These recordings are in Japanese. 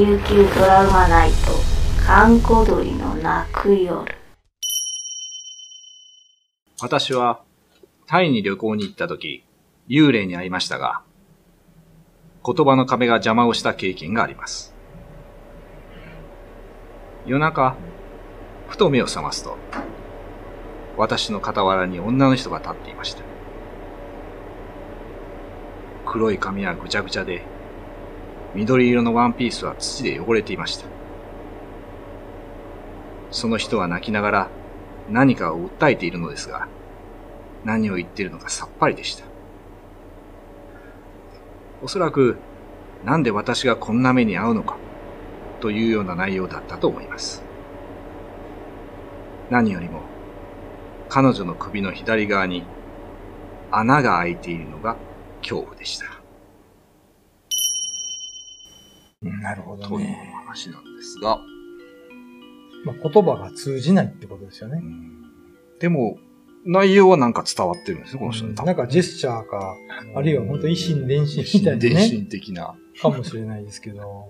琉球ドラマナイト閑古鳥の泣く夜私はタイに旅行に行った時、幽霊に会いましたが、言葉の壁が邪魔をした経験があります。夜中、ふと目を覚ますと、私の傍らに女の人が立っていました。黒い髪はぐちゃぐちゃで、緑色のワンピースは土で汚れていました。その人は泣きながら何かを訴えているのですが、何を言っているのかさっぱりでした。おそらく、なんで私がこんな目に遭うのか、というような内容だったと思います。何よりも、彼女の首の左側に穴が開いているのが恐怖でした。なるほどというね。話なんですが、まあ、言葉が通じないってことですよね。でも、内容はなんか伝わってるんですよ、この人に。なんかジェスチャーか、あるいは本当一心伝心みたいな伝ね、心的な。かもしれないですけど。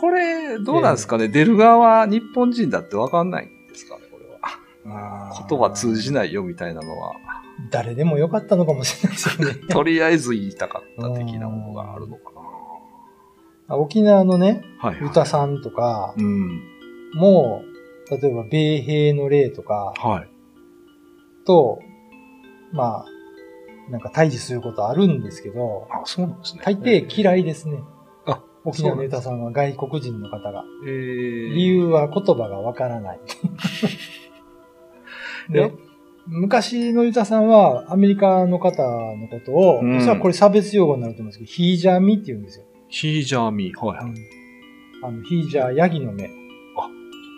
これ、どうなんですかね、出る側は日本人だってわかんないんですかね、これは。言葉通じないよみたいなのは、誰でもよかったのかもしれないですよね。とりあえず言いたかった的なものがあるのか沖縄のね、な。はい、はい。歌さんとかうん。も、例えば、米兵の霊とかはい。と、まあ、なんか対峙することあるんですけど、あ、そうなんですね。大抵嫌いですね。あ、沖縄の歌さんは外国人の方が。えー、理由は言葉がわからない。で、昔のユタさんはアメリカの方のことを、うんおそらくこれ差別用語になると思うんですけど、ヒージャーミって言うんですよ。ヒージャーミー。はい。はいあの、ヒージャー、ヤギの目。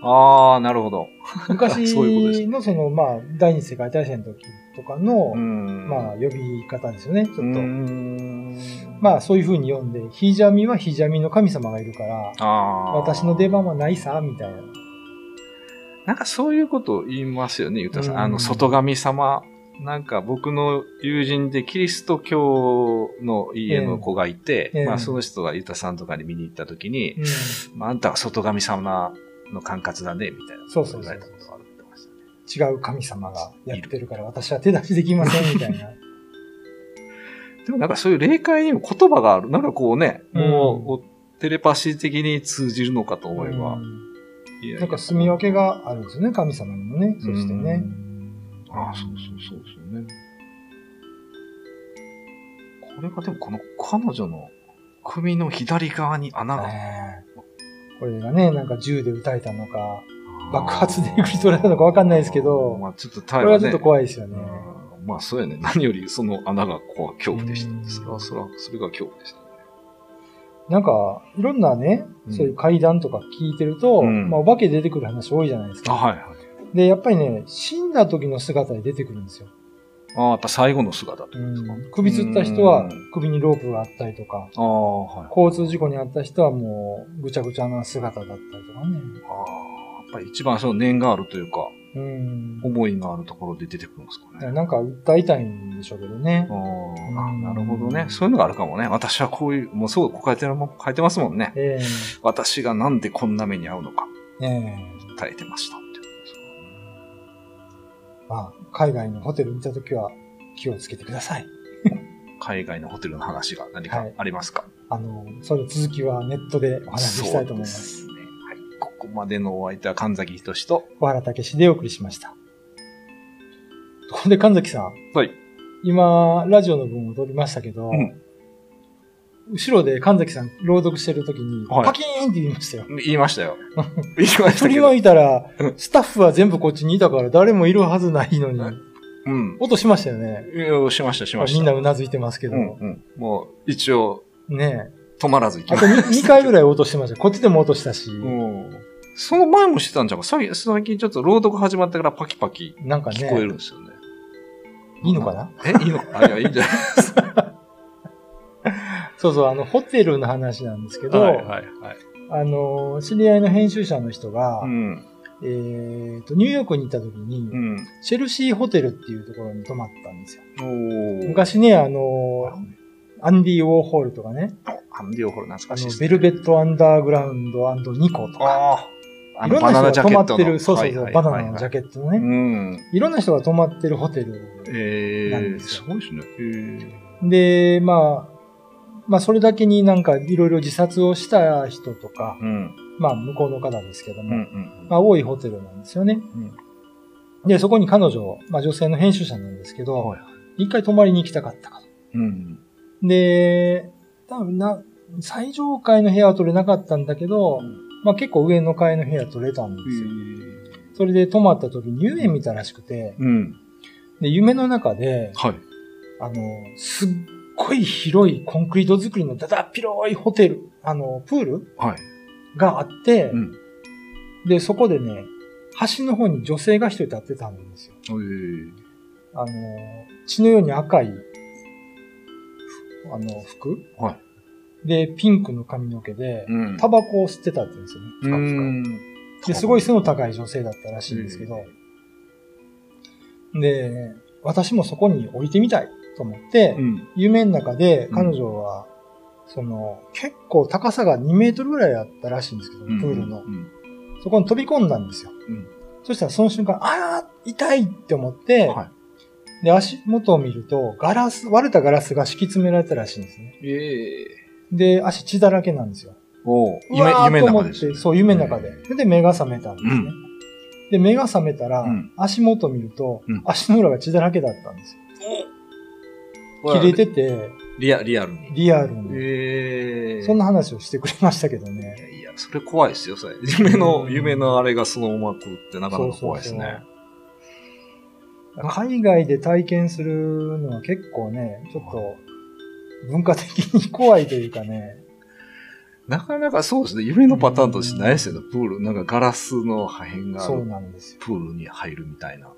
あー、なるほど。昔 そういうことですねのその、まあ、第二次世界大戦の時とかの、んまあ、呼び方ですよね、ちょっと。んまあ、そういう風に読んで、ヒージャーミはヒージャーミの神様がいるから、あー私の出番はないさ、みたいな。なんかそういうこと言いますよね、ゆたさんあの、外神様。なんか僕の友人でキリスト教の家の子がいて、ええまあその人がゆたさんとかに見に行った時に、うんまああんたは外神様の管轄だね、みたいな。そうそうそう違う神様がやってるから、私は手出しできません、みたいな。でもなんかそういう霊界にも言葉がある。なんかこうね、うんもうテレパシー的に通じるのかと思えば。うんいやいやなんか住み分けがあるんですよね、神様にもね。そしてねう。んああ、そうそうそうですよね。これがでもこの彼女の首の左側に穴が。ねえこれがね、なんか銃で撃たれたのか、爆発で撃ち取られたのかわかんないですけどまあちょっとね。れはちょっと怖いですよね。うんまあそうやね。何よりその穴がこう恐怖でしたうんそれは、それは、それが恐怖でしたね。なんか、いろんなね、うんそういう怪談とか聞いてると、うんまあお化け出てくる話多いじゃないですあ、か。はいはい。で、やっぱりね、死んだ時の姿で出てくるんですよ。ああ、やっぱ最後の姿ってうことですか？ん、首吊った人はうん首にロープがあったりとか、ああ、はい。交通事故に遭った人はもうぐちゃぐちゃな姿だったりとかね。ああ、やっぱり一番その念があるというか、うん。思いがあるところで出てくるんですかね。なんか訴えたいんでしょうけどねあ。あうんなるほどね。そういうのがあるかもね。私はこういう、もうすごい書いてるも書いてますもんね。え私がなんでこんな目に遭うのか、えええ耐えてましたまあ、海外のホテル見たときは気をつけてください。海外のホテルの話が何かはいありますか、あの、その続きはネットでお話ししたいと思いま。そうですね。はい。ここまでのお相手は神崎仁と、小原武史でお送りしました。ところで神崎さん、はい。今、ラジオの分を撮りましたけど、うん後ろで神崎さん朗読してるときに、はいパキーンって言いましたよ。言いましたよ。言いました振りけど。向いたらうん、スタッフは全部こっちにいたから誰もいるはずないのに、うん。音しましたよね。いやしました、しました。みんなうなずいてますけど、うん、うん。もう、一応、ね止まらず行きあとました。2, 回ぐらい音してました。こっちでも音したし、うん。その前もしてたんじゃんか最最近ちょっと朗読始まってからパキパキなんか聞こえるんね、ですよね。いいのかな？え、いいのか？あ、いや、いいんじゃないですか。そうそう、あの、ホテルの話なんですけど、はい、はい、はい。あの、知り合いの編集者の人が、うん。えっ、と、ニューヨークに行った時に、うん。チェルシーホテルっていうところに泊まったんですよ。昔ね、あの、アンディ・ウォーホールとかね、アンディ・オーホル懐かしいで、す、ベルベットアンダーグラウンドニコとか。いろんな人が泊まってる、のそうそうそう、はいバナナのジャケットのうね。ん。いろんな人が泊まってるホテル。ええなんですよすごいですね。えで、まあ、まあそれだけになんかいろいろ自殺をした人とかえ、うん。まあ向こうの方ですけども、うんうんまあ多いホテルなんですよね。うん。で、そこに彼女、まあ女性の編集者なんですけど、はい一回泊まりに行きたかったかと。うん。で、多分な、最上階の部屋は取れなかったんだけど、うんまあ結構上の階の部屋取れたんですよ。それで泊まった時に夢見たらしくて、うん。で、夢の中で、はい。あの、すっごい広いコンクリート作りのだだっ広いホテル、あの、プール？はい。があって、うん。で、そこでね、橋の方に女性が一人立ってたんですよ。ええあの、血のように赤い、あの、服？はい。で、ピンクの髪の毛で、うんタバコを吸ってたって言うんですよね。うふかふん。かで、すごい背の高い女性だったらしいんですけど、で、私もそこに降りてみたいと思って、うん。夢の中で彼女は、その、結構高さが2メートルぐらいあったらしいんですけど、プールのう。ん。そこに飛び込んだんですよ。うんそしたらその瞬間、ああ痛いって思って、はい。で、足元を見ると、ガラス、割れたガラスが敷き詰められたらしいんですね。ええで、足血だらけなんですよ。お夢、夢のと思って中です。そう、夢の中で。それで目が覚めたんですね。うんで、目が覚めたら、うん足元を見ると、うん足の裏が血だらけだったんですよ。切れてて、リア、リアルに。リアルに。ええそんな話をしてくれましたけどね。いやいや、それ怖いですよ、それ。夢の、うん夢のあれがそのまま来るってなかなか怖いですね。海外で体験するのは結構ね、ちょっと文化的に怖いというかね。なかなかそうですね。夢のパターンとしてないですよね。プール、なんかガラスの破片があそうるなんですよ。プールに入るみたいな。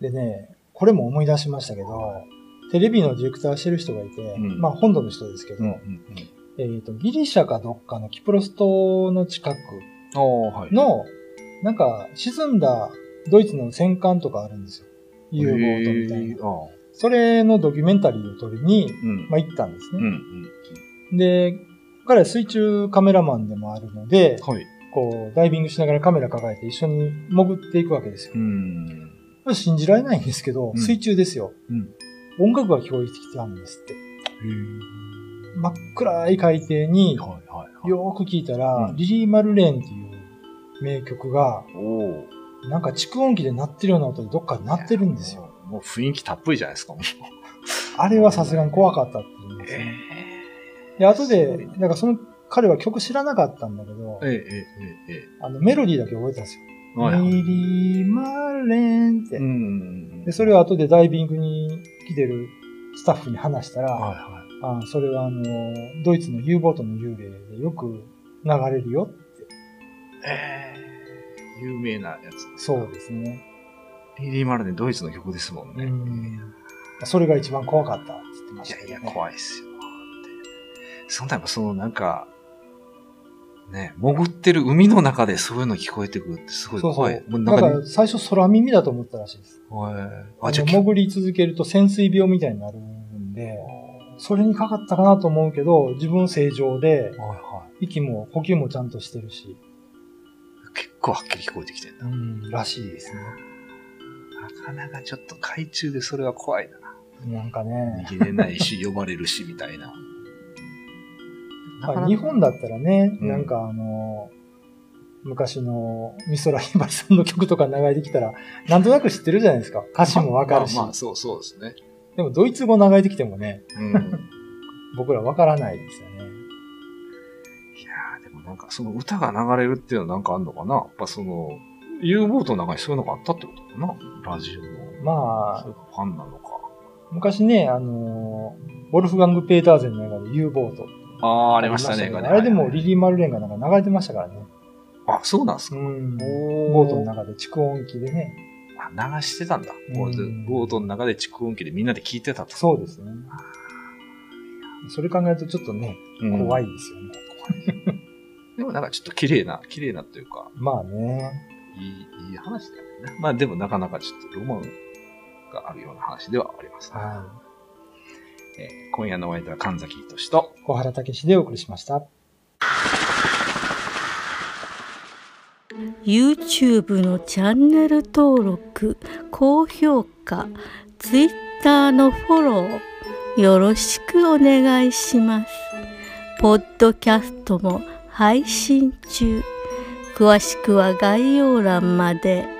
でね、これも思い出しましたけど、テレビのディレクターしてる人がいて、うんまあ本土の人ですけど、うんえっ、と、ギリシャかどっかのキプロス島の近くああ、はい。の、なんか沈んだドイツの戦艦とかあるんですよ。U ボートみたいな。それのドキュメンタリーを撮りに、うん。まあ、行ったんですうん。うね。ん。で、彼は水中カメラマンでもあるので、はい。こう、ダイビングしながらカメラ抱えて一緒に潜っていくわけですよ信じられないんですけど、うん水中ですよ。うん。音楽が聞こえてきたんですって。へ真っ暗い海底に。よーく聞いたら、うんリリー・マルレーンっていう名曲が。なんか蓄音機で鳴ってるような音でどっかで鳴ってるんですよ。もう雰囲気たっぷりじゃないですか。あれはさすがに怖かったって言うんですね。で、後で、だからその彼は曲知らなかったんだけど。あのメロディーだけ覚えてたんですよ。リリー・マルレーンって。うん。で、それを後でダイビングに来てるスタッフに話したら、はいはい。あそれはあの、ドイツの U ボートの幽霊でよく流れるよって。ええ、有名なやつ。そうですね。リリー・マルネドイツの曲ですもんね。うんそれが一番怖かったって言ってまいやいや、したけどね、怖いっすよ。そんなやっぱそのなんか、ね、潜ってる海の中でそういうの聞こえてくるってすごいそうそ怖い。う。もうなんか、だから最初空耳だと思ったらしいです。はいああ、じゃの潜り続けると潜水病みたいになるんで、それにかかったかなと思うけど、自分正常で、息も呼吸もちゃんとしてるし、い。結構はっきり聞こえてきてんだ。うん、らしいですね。なかなかちょっと海中でそれは怖いな。なんかね、逃げれないし、呼ばれるし、みたいな。まあ日本だったらね、うんなんかあの、昔の美空ひばりさんの曲とか流れてきたら、なんとなく知ってるじゃないですか。歌詞もわかるし。まあまあ、そうそうですね。でもドイツ語流れてきてもね、うん。僕らわからないですよね。いやーでもなんかその歌が流れるっていうのはなんかあんのかな？やっぱその、U ボートの中にそういうのがあったってことかな？ラジオの。まあファンなのか。昔ね、あの、ウォルフガング・ペーターゼンの映画で U ボート。ああ、ありましたね、あれでもリリリー・マルレンがなんか流れてましたからね。あ、そうなんですか。うん。おボートの中で蓄音機でね。あ流してたんだ。ボートの中で蓄音機でみんなで聞いてたと。そうですね。それ考えるとちょっとね、うん怖いですよね。でもなんかちょっと綺麗な、綺麗なというか、まあね。いい、いい話だよね。まあでもなかなかちょっとロマンがあるような話ではあります。はえー今夜のお相手は神崎俊と、小原武史でお送りしました。YouTube のチャンネル登録高評価 Twitter のフォローよろしくお願いしますポッドキャストも配信中詳しくは概要欄まで。